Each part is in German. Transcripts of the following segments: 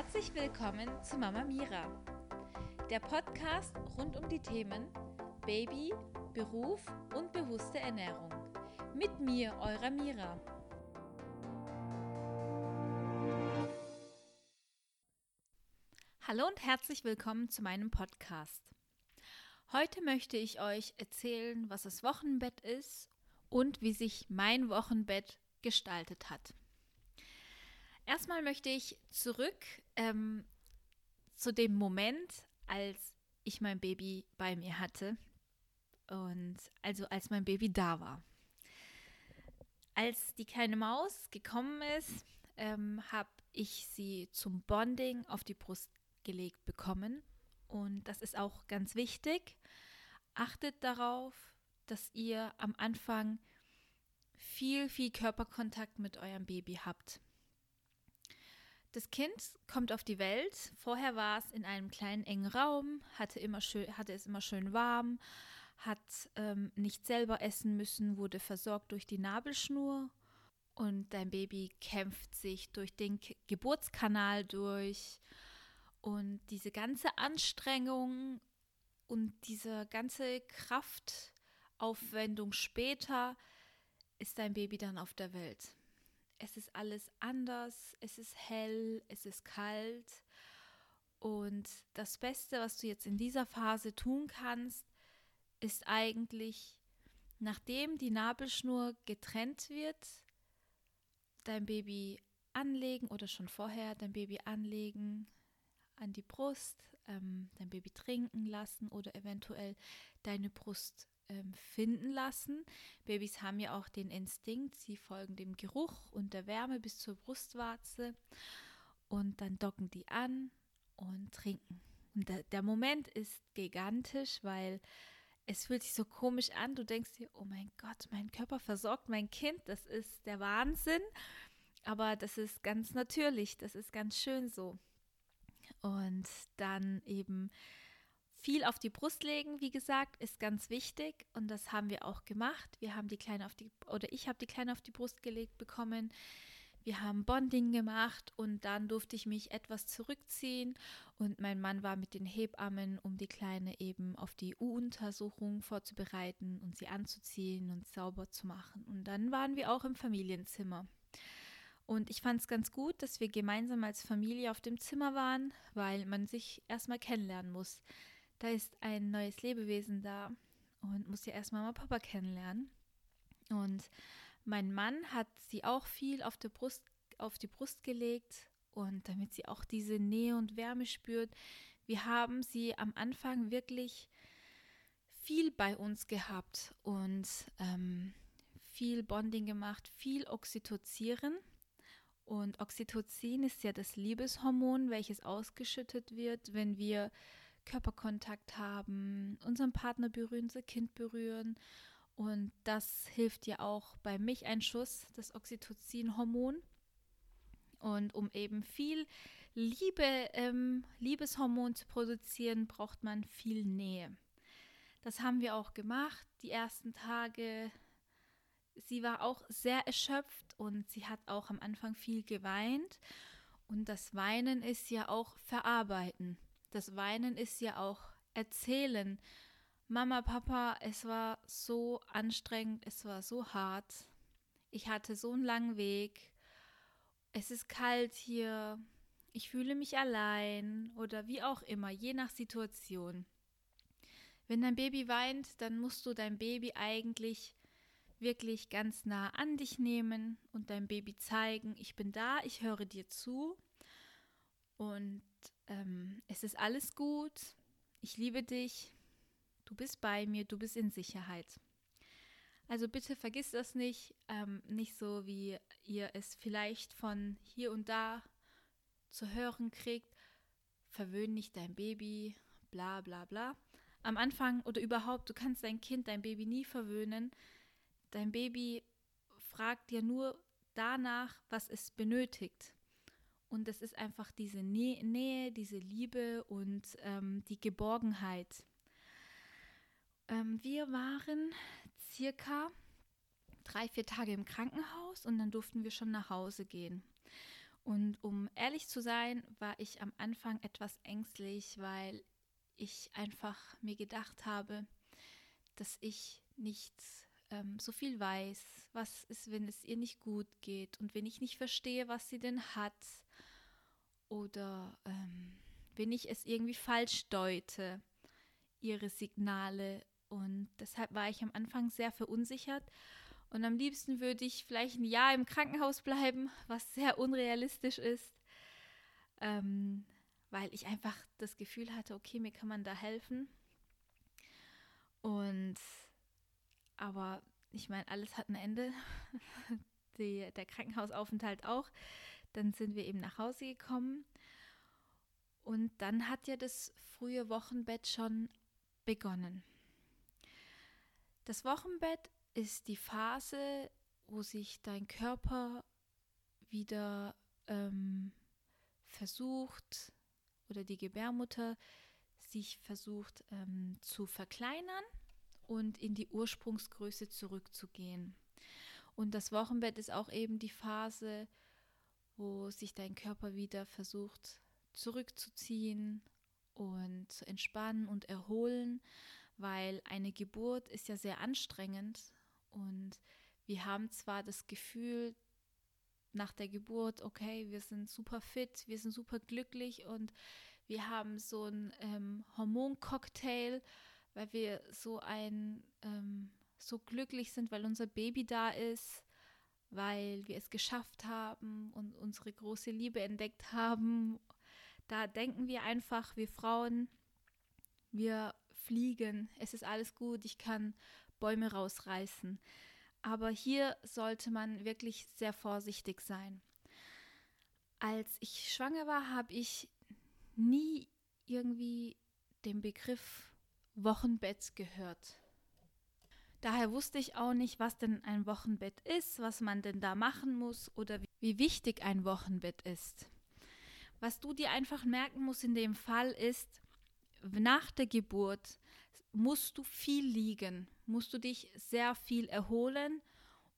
Herzlich willkommen zu Mama Mira, der Podcast rund um die Themen Baby, Beruf und bewusste Ernährung. Mit mir, eurer Mira. Hallo und herzlich willkommen zu meinem Podcast. Heute möchte ich euch erzählen, was das Wochenbett ist und wie sich mein Wochenbett gestaltet hat. Erstmal möchte ich zurück ähm, zu dem Moment, als ich mein Baby bei mir hatte und also als mein Baby da war. Als die kleine Maus gekommen ist, ähm, habe ich sie zum Bonding auf die Brust gelegt bekommen und das ist auch ganz wichtig. Achtet darauf, dass ihr am Anfang viel, viel Körperkontakt mit eurem Baby habt. Das Kind kommt auf die Welt. Vorher war es in einem kleinen engen Raum, hatte, immer schön, hatte es immer schön warm, hat ähm, nicht selber essen müssen, wurde versorgt durch die Nabelschnur. Und dein Baby kämpft sich durch den K Geburtskanal durch. Und diese ganze Anstrengung und diese ganze Kraftaufwendung später ist dein Baby dann auf der Welt es ist alles anders, es ist hell, es ist kalt. Und das Beste, was du jetzt in dieser Phase tun kannst, ist eigentlich, nachdem die Nabelschnur getrennt wird, dein Baby anlegen oder schon vorher dein Baby anlegen an die Brust, ähm, dein Baby trinken lassen oder eventuell deine Brust finden lassen. Babys haben ja auch den Instinkt, sie folgen dem Geruch und der Wärme bis zur Brustwarze und dann docken die an und trinken. Und der, der Moment ist gigantisch, weil es fühlt sich so komisch an. Du denkst dir, oh mein Gott, mein Körper versorgt mein Kind, das ist der Wahnsinn. Aber das ist ganz natürlich, das ist ganz schön so. Und dann eben viel auf die Brust legen, wie gesagt, ist ganz wichtig und das haben wir auch gemacht. Wir haben die Kleine auf die oder ich habe die Kleine auf die Brust gelegt bekommen. Wir haben Bonding gemacht und dann durfte ich mich etwas zurückziehen und mein Mann war mit den Hebammen, um die Kleine eben auf die U-Untersuchung vorzubereiten und sie anzuziehen und sauber zu machen. Und dann waren wir auch im Familienzimmer. Und ich fand es ganz gut, dass wir gemeinsam als Familie auf dem Zimmer waren, weil man sich erstmal kennenlernen muss da ist ein neues Lebewesen da und muss ja erst Mama Papa kennenlernen. Und mein Mann hat sie auch viel auf, der Brust, auf die Brust gelegt und damit sie auch diese Nähe und Wärme spürt. Wir haben sie am Anfang wirklich viel bei uns gehabt und ähm, viel Bonding gemacht, viel Oxytocieren. Und Oxytocin ist ja das Liebeshormon, welches ausgeschüttet wird, wenn wir Körperkontakt haben, unseren Partner berühren, unser Kind berühren. Und das hilft ja auch bei Milcheinschuss, das Oxytocin-Hormon. Und um eben viel Liebe, ähm, Liebeshormon zu produzieren, braucht man viel Nähe. Das haben wir auch gemacht. Die ersten Tage, sie war auch sehr erschöpft und sie hat auch am Anfang viel geweint. Und das Weinen ist ja auch Verarbeiten. Das Weinen ist ja auch Erzählen. Mama, Papa, es war so anstrengend, es war so hart. Ich hatte so einen langen Weg. Es ist kalt hier. Ich fühle mich allein oder wie auch immer, je nach Situation. Wenn dein Baby weint, dann musst du dein Baby eigentlich wirklich ganz nah an dich nehmen und deinem Baby zeigen, ich bin da, ich höre dir zu. Und ähm, es ist alles gut, ich liebe dich, du bist bei mir, du bist in Sicherheit. Also bitte vergiss das nicht, ähm, nicht so wie ihr es vielleicht von hier und da zu hören kriegt, verwöhn nicht dein Baby, bla bla bla. Am Anfang oder überhaupt, du kannst dein Kind, dein Baby nie verwöhnen. Dein Baby fragt dir nur danach, was es benötigt. Und das ist einfach diese Nä Nähe, diese Liebe und ähm, die Geborgenheit. Ähm, wir waren circa drei, vier Tage im Krankenhaus und dann durften wir schon nach Hause gehen. Und um ehrlich zu sein, war ich am Anfang etwas ängstlich, weil ich einfach mir gedacht habe, dass ich nicht ähm, so viel weiß, was ist, wenn es ihr nicht gut geht und wenn ich nicht verstehe, was sie denn hat oder ähm, wenn ich es irgendwie falsch deute, ihre Signale. Und deshalb war ich am Anfang sehr verunsichert und am liebsten würde ich vielleicht ein Jahr im Krankenhaus bleiben, was sehr unrealistisch ist, ähm, weil ich einfach das Gefühl hatte, okay, mir kann man da helfen. Und aber ich meine, alles hat ein Ende. Die, der Krankenhausaufenthalt auch. Dann sind wir eben nach Hause gekommen. Und dann hat ja das frühe Wochenbett schon begonnen. Das Wochenbett ist die Phase, wo sich dein Körper wieder ähm, versucht oder die Gebärmutter sich versucht ähm, zu verkleinern und in die Ursprungsgröße zurückzugehen. Und das Wochenbett ist auch eben die Phase, wo sich dein Körper wieder versucht zurückzuziehen und zu entspannen und erholen, weil eine Geburt ist ja sehr anstrengend und wir haben zwar das Gefühl nach der Geburt, okay, wir sind super fit, wir sind super glücklich und wir haben so einen ähm, Hormoncocktail, weil wir so ein ähm, so glücklich sind, weil unser Baby da ist, weil wir es geschafft haben und unsere große Liebe entdeckt haben. Da denken wir einfach, wir Frauen, wir fliegen, es ist alles gut, ich kann Bäume rausreißen. Aber hier sollte man wirklich sehr vorsichtig sein. Als ich schwanger war, habe ich nie irgendwie den Begriff Wochenbett gehört. Daher wusste ich auch nicht, was denn ein Wochenbett ist, was man denn da machen muss oder wie wichtig ein Wochenbett ist. Was du dir einfach merken musst in dem Fall ist, nach der Geburt musst du viel liegen, musst du dich sehr viel erholen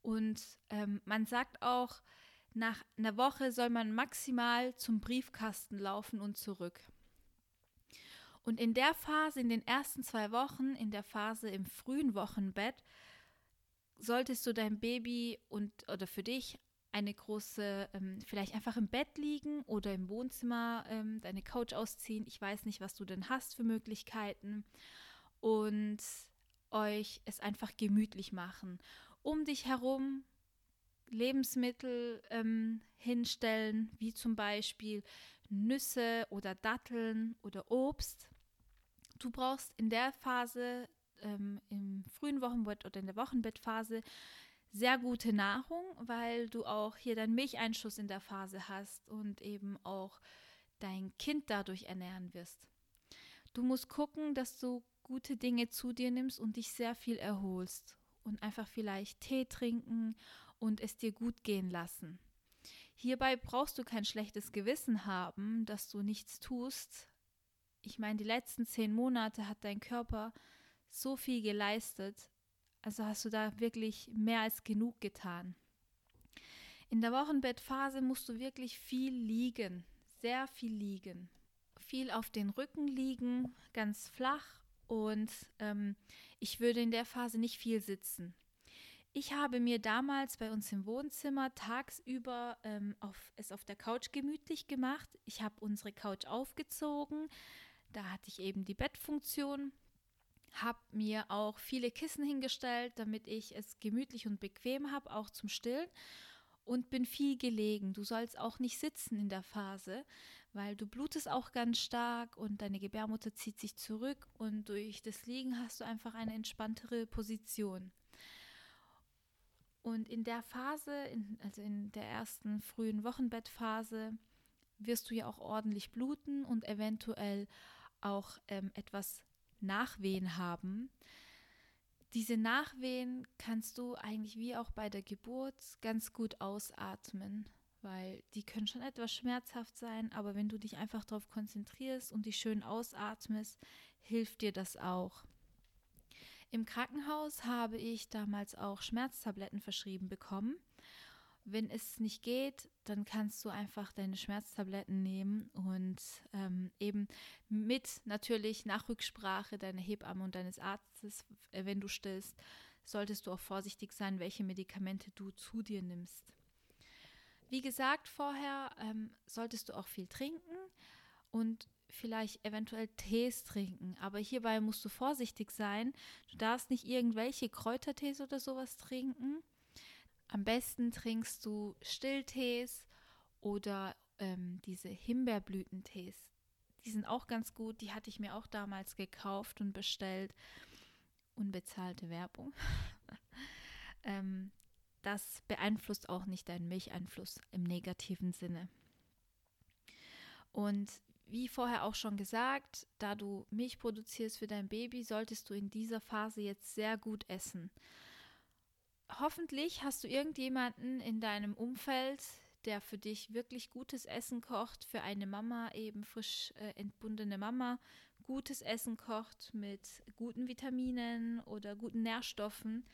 und ähm, man sagt auch, nach einer Woche soll man maximal zum Briefkasten laufen und zurück. Und in der Phase, in den ersten zwei Wochen, in der Phase im frühen Wochenbett, solltest du dein Baby und oder für dich eine große, ähm, vielleicht einfach im Bett liegen oder im Wohnzimmer ähm, deine Couch ausziehen. Ich weiß nicht, was du denn hast für Möglichkeiten und euch es einfach gemütlich machen. Um dich herum Lebensmittel ähm, hinstellen, wie zum Beispiel Nüsse oder Datteln oder Obst. Du brauchst in der Phase, ähm, im frühen Wochenbett oder in der Wochenbettphase, sehr gute Nahrung, weil du auch hier deinen Milcheinschuss in der Phase hast und eben auch dein Kind dadurch ernähren wirst. Du musst gucken, dass du gute Dinge zu dir nimmst und dich sehr viel erholst und einfach vielleicht Tee trinken und es dir gut gehen lassen. Hierbei brauchst du kein schlechtes Gewissen haben, dass du nichts tust. Ich meine, die letzten zehn Monate hat dein Körper so viel geleistet, also hast du da wirklich mehr als genug getan. In der Wochenbettphase musst du wirklich viel liegen, sehr viel liegen. Viel auf den Rücken liegen, ganz flach und ähm, ich würde in der Phase nicht viel sitzen. Ich habe mir damals bei uns im Wohnzimmer tagsüber ähm, auf, es auf der Couch gemütlich gemacht. Ich habe unsere Couch aufgezogen. Da hatte ich eben die Bettfunktion. Habe mir auch viele Kissen hingestellt, damit ich es gemütlich und bequem habe, auch zum Stillen. Und bin viel gelegen. Du sollst auch nicht sitzen in der Phase, weil du blutest auch ganz stark und deine Gebärmutter zieht sich zurück und durch das Liegen hast du einfach eine entspanntere Position. Und in der Phase, in, also in der ersten frühen Wochenbettphase, wirst du ja auch ordentlich bluten und eventuell auch ähm, etwas Nachwehen haben. Diese Nachwehen kannst du eigentlich wie auch bei der Geburt ganz gut ausatmen weil die können schon etwas schmerzhaft sein, aber wenn du dich einfach darauf konzentrierst und dich schön ausatmest, hilft dir das auch. Im Krankenhaus habe ich damals auch Schmerztabletten verschrieben bekommen, Wenn es nicht geht, dann kannst du einfach deine Schmerztabletten nehmen und ähm, eben mit natürlich nach Rücksprache deiner Hebamme und deines Arztes, äh, wenn du stillst, solltest du auch vorsichtig sein, welche Medikamente du zu dir nimmst. Wie gesagt vorher, ähm, solltest du auch viel trinken und vielleicht eventuell Tees trinken. Aber hierbei musst du vorsichtig sein. Du darfst nicht irgendwelche Kräutertees oder sowas trinken am besten trinkst du Stilltees oder ähm, diese Himbeerblütentees. Die sind auch ganz gut. Die hatte ich mir auch damals gekauft und bestellt. Unbezahlte Werbung. ähm, das beeinflusst auch nicht deinen Milcheinfluss im negativen Sinne. Und wie vorher auch schon gesagt, da du Milch produzierst für dein Baby, solltest du in dieser Phase jetzt sehr gut essen hoffentlich hast du irgendjemanden in deinem Umfeld, der für dich wirklich gutes Essen kocht, für eine Mama eben frisch äh, entbundene Mama, gutes Essen kocht mit guten Vitaminen oder guten Nährstoffen.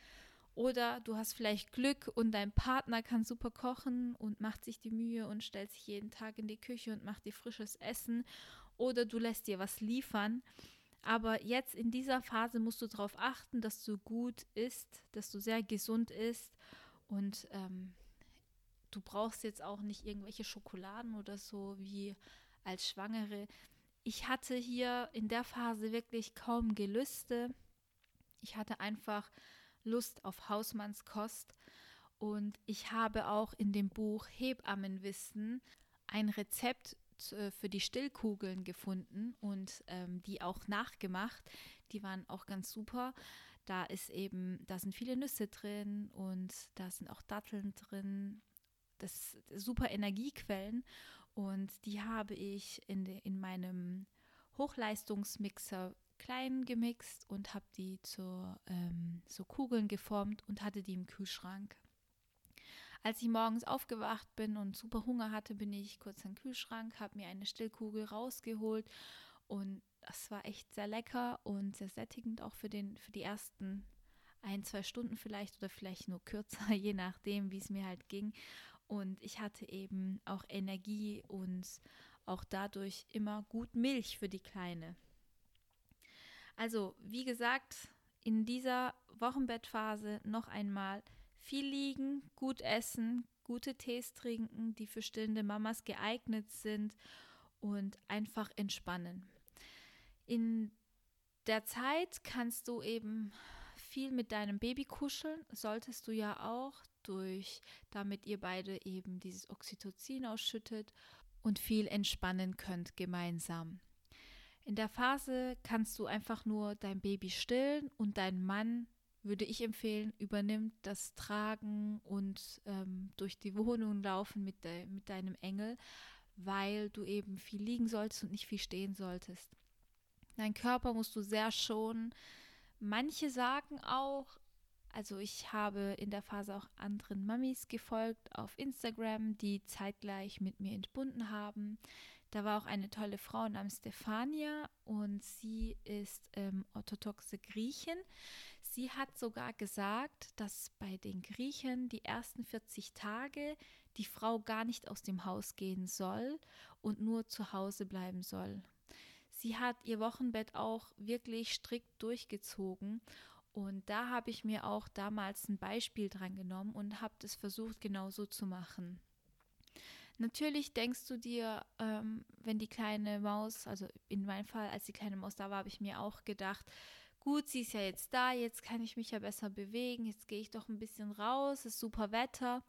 Oder du hast vielleicht Glück und dein Partner kann super kochen und macht sich die Mühe und stellt sich jeden Tag in die Küche und macht dir frisches Essen. Oder du lässt dir was liefern. Aber jetzt in dieser Phase musst du darauf achten, dass du gut isst, dass du sehr gesund isst und ähm, du brauchst jetzt auch nicht irgendwelche Schokoladen oder so wie als Schwangere. Ich hatte hier in der Phase wirklich kaum Gelüste. Ich hatte einfach Lust auf Hausmannskost und ich habe auch in dem Buch Hebammenwissen ein Rezept äh, für die Stillkugeln gefunden und ähm, die auch nachgemacht. Die waren auch ganz super. Da ist eben, da sind viele Nüsse drin und da sind auch Datteln drin. Das super Energiequellen und die habe ich in, de, in meinem Hochleistungsmixer klein gemixt und habe die zu ähm, so Kugeln geformt und hatte die im Kühlschrank. Als ich morgens aufgewacht bin und super Hunger hatte, bin ich kurz in den Kühlschrank, habe mir eine Stillkugel rausgeholt und das war echt sehr lecker und sehr sättigend auch für, den, für die ersten ein, zwei Stunden vielleicht oder vielleicht nur kürzer, je nachdem, wie es mir halt ging. Und ich hatte eben auch Energie und auch dadurch immer gut Milch für die Kleine. Also, wie gesagt, in dieser Wochenbettphase noch einmal viel liegen, gut essen, gute Tees trinken, die für stillende Mamas geeignet sind und einfach entspannen. In der Zeit kannst du eben viel mit deinem Baby kuscheln, solltest du ja auch durch, damit ihr beide eben dieses Oxytocin ausschüttet und viel entspannen könnt gemeinsam. In der Phase kannst du einfach nur dein Baby stillen und dein Mann würde ich empfehlen, übernimmt das Tragen und ähm, durch die Wohnung laufen mit, de, mit deinem Engel, weil du eben viel liegen solltest und nicht viel stehen solltest. Dein Körper musst du sehr schonen. Manche sagen auch, also ich habe in der Phase auch anderen Mamis gefolgt auf Instagram, die zeitgleich mit mir entbunden haben. Da war auch eine tolle Frau namens Stefania und sie ist ähm, orthodoxe Griechin. Sie hat sogar gesagt, dass bei den Griechen die ersten 40 Tage die Frau gar nicht aus dem Haus gehen soll und nur zu Hause bleiben soll. Sie hat ihr Wochenbett auch wirklich strikt durchgezogen und da habe ich mir auch damals ein Beispiel dran genommen und habe das versucht genauso zu machen. Natürlich denkst du dir, ähm, wenn die kleine Maus, also in meinem Fall, als die kleine Maus da war, habe ich mir auch gedacht, gut, sie ist ja jetzt da, jetzt kann ich mich ja besser bewegen, jetzt gehe ich doch ein bisschen raus, ist super Wetter.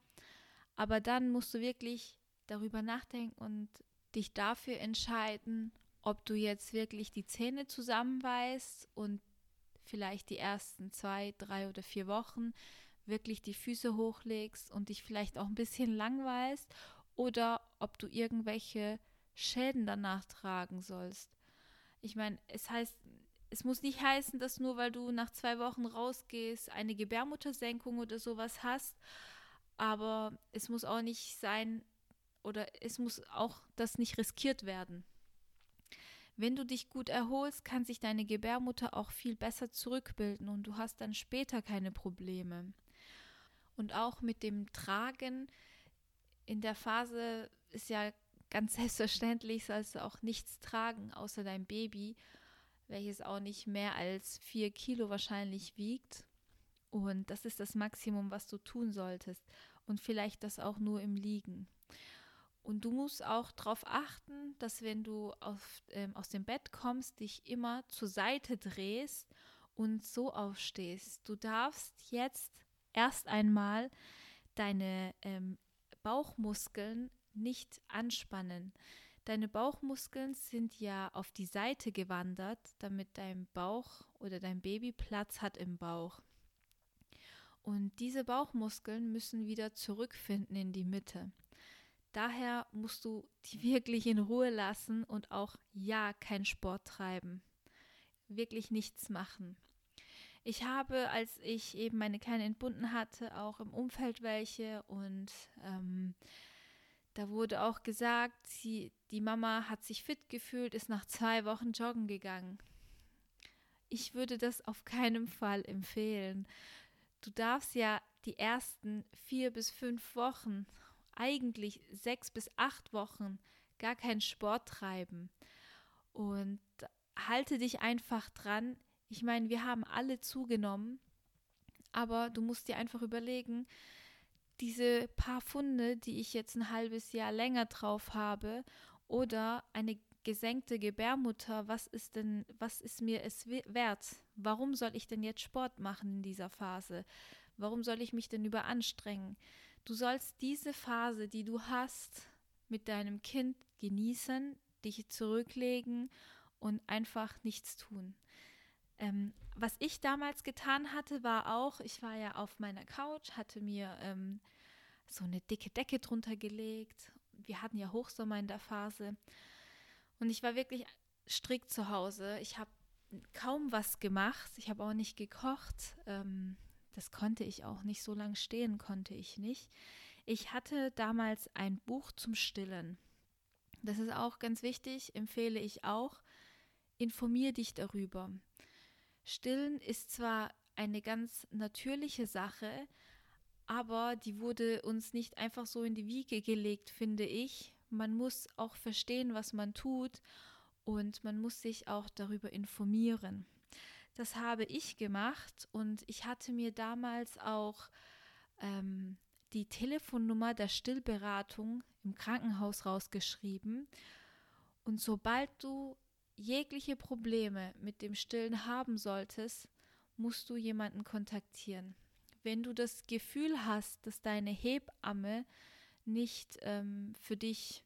Aber dann musst du wirklich darüber nachdenken und dich dafür entscheiden, ob du jetzt wirklich die Zähne zusammenbeißt und vielleicht die ersten zwei, drei oder vier Wochen wirklich die Füße hochlegst und dich vielleicht auch ein bisschen langweilst oder ob du irgendwelche Schäden danach tragen sollst. Ich meine, es heißt es muss nicht heißen, dass nur weil du nach zwei Wochen rausgehst, eine Gebärmuttersenkung oder sowas hast. Aber es muss auch nicht sein oder es muss auch das nicht riskiert werden. Wenn du dich gut erholst, kann sich deine Gebärmutter auch viel besser zurückbilden und du hast dann später keine Probleme. Und auch mit dem Tragen in der Phase ist ja ganz selbstverständlich, sollst du auch nichts tragen außer dein Baby, welches auch nicht mehr als vier Kilo wahrscheinlich wiegt. Und das ist das Maximum, was du tun solltest. Und vielleicht das auch nur im Liegen. Und du musst auch darauf achten, dass wenn du auf, ähm, aus dem Bett kommst, dich immer zur Seite drehst und so aufstehst. Du darfst jetzt erst einmal deine ähm, Bauchmuskeln nicht anspannen. Deine Bauchmuskeln sind ja auf die Seite gewandert, damit dein Bauch oder dein Baby Platz hat im Bauch. Und diese Bauchmuskeln müssen wieder zurückfinden in die Mitte. Daher musst du die wirklich in Ruhe lassen und auch ja keinen Sport treiben. Wirklich nichts machen. Ich habe, als ich eben meine Kleine entbunden hatte, auch im Umfeld welche und ähm, da wurde auch gesagt, sie, die Mama hat sich fit gefühlt, ist nach zwei Wochen joggen gegangen. Ich würde das auf keinen Fall empfehlen. Du darfst ja die ersten vier bis fünf Wochen, eigentlich sechs bis acht Wochen, gar keinen Sport treiben. Und halte dich einfach dran. Ich meine, wir haben alle zugenommen, aber du musst dir einfach überlegen, diese paar Funde, die ich jetzt ein halbes Jahr länger drauf habe, oder eine gesenkte Gebärmutter, was ist denn, was ist mir es wert? Warum soll ich denn jetzt Sport machen in dieser Phase? Warum soll ich mich denn überanstrengen? Du sollst diese Phase, die du hast, mit deinem Kind genießen, dich zurücklegen und einfach nichts tun. Ähm, was ich damals getan hatte, war auch, ich war ja auf meiner Couch, hatte mir ähm, so eine dicke Decke drunter gelegt. Wir hatten ja Hochsommer in der Phase. Und ich war wirklich strikt zu Hause. Ich habe kaum was gemacht. Ich habe auch nicht gekocht. Ähm, das konnte ich auch nicht. So lange stehen konnte ich nicht. Ich hatte damals ein Buch zum Stillen. Das ist auch ganz wichtig, empfehle ich auch. Informier dich darüber. Stillen ist zwar eine ganz natürliche Sache, aber die wurde uns nicht einfach so in die Wiege gelegt, finde ich. Man muss auch verstehen, was man tut und man muss sich auch darüber informieren. Das habe ich gemacht und ich hatte mir damals auch ähm, die Telefonnummer der Stillberatung im Krankenhaus rausgeschrieben. Und sobald du jegliche Probleme mit dem Stillen haben solltest, musst du jemanden kontaktieren. Wenn du das Gefühl hast, dass deine Hebamme nicht ähm, für dich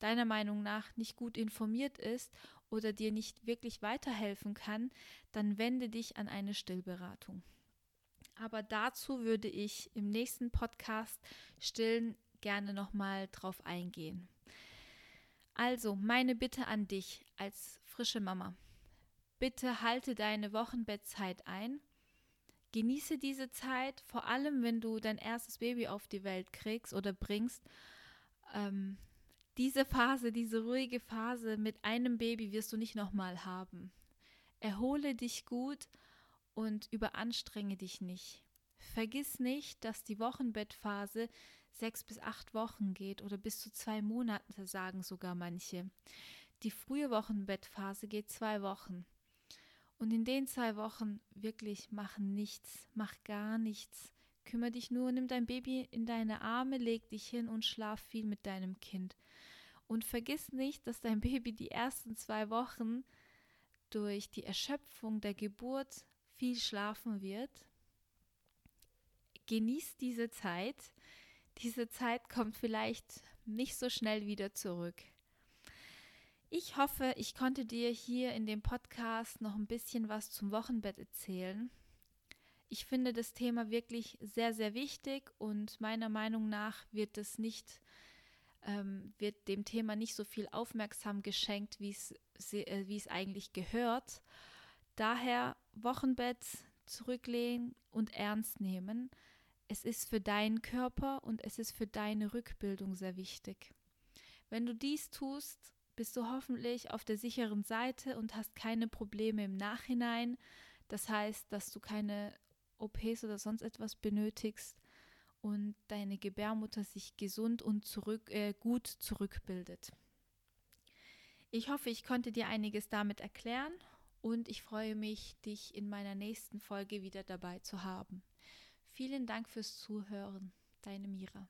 deiner Meinung nach nicht gut informiert ist oder dir nicht wirklich weiterhelfen kann, dann wende dich an eine Stillberatung. Aber dazu würde ich im nächsten Podcast Stillen gerne nochmal drauf eingehen. Also, meine Bitte an dich als frische Mama. Bitte halte deine Wochenbettzeit ein. Genieße diese Zeit, vor allem wenn du dein erstes Baby auf die Welt kriegst oder bringst. Ähm, diese Phase, diese ruhige Phase mit einem Baby wirst du nicht nochmal haben. Erhole dich gut und überanstrenge dich nicht. Vergiss nicht, dass die Wochenbettphase sechs bis acht Wochen geht oder bis zu zwei Monate, sagen sogar manche. Die frühe Wochenbettphase geht zwei Wochen. Und in den zwei Wochen wirklich mach nichts, mach gar nichts. Kümmere dich nur, nimm dein Baby in deine Arme, leg dich hin und schlaf viel mit deinem Kind. Und vergiss nicht, dass dein Baby die ersten zwei Wochen durch die Erschöpfung der Geburt viel schlafen wird. Genieß diese Zeit, diese Zeit kommt vielleicht nicht so schnell wieder zurück. Ich hoffe, ich konnte dir hier in dem Podcast noch ein bisschen was zum Wochenbett erzählen. Ich finde das Thema wirklich sehr, sehr wichtig und meiner Meinung nach wird es nicht, ähm, wird dem Thema nicht so viel Aufmerksam geschenkt, wie es, äh, es eigentlich gehört. Daher Wochenbett zurücklehnen und ernst nehmen. Es ist für deinen Körper und es ist für deine Rückbildung sehr wichtig. Wenn du dies tust, bist du hoffentlich auf der sicheren Seite und hast keine Probleme im Nachhinein. Das heißt, dass du keine OPs oder sonst etwas benötigst und deine Gebärmutter sich gesund und zurück, äh, gut zurückbildet. Ich hoffe, ich konnte dir einiges damit erklären und ich freue mich, dich in meiner nächsten Folge wieder dabei zu haben. Vielen Dank fürs Zuhören, deine Mira.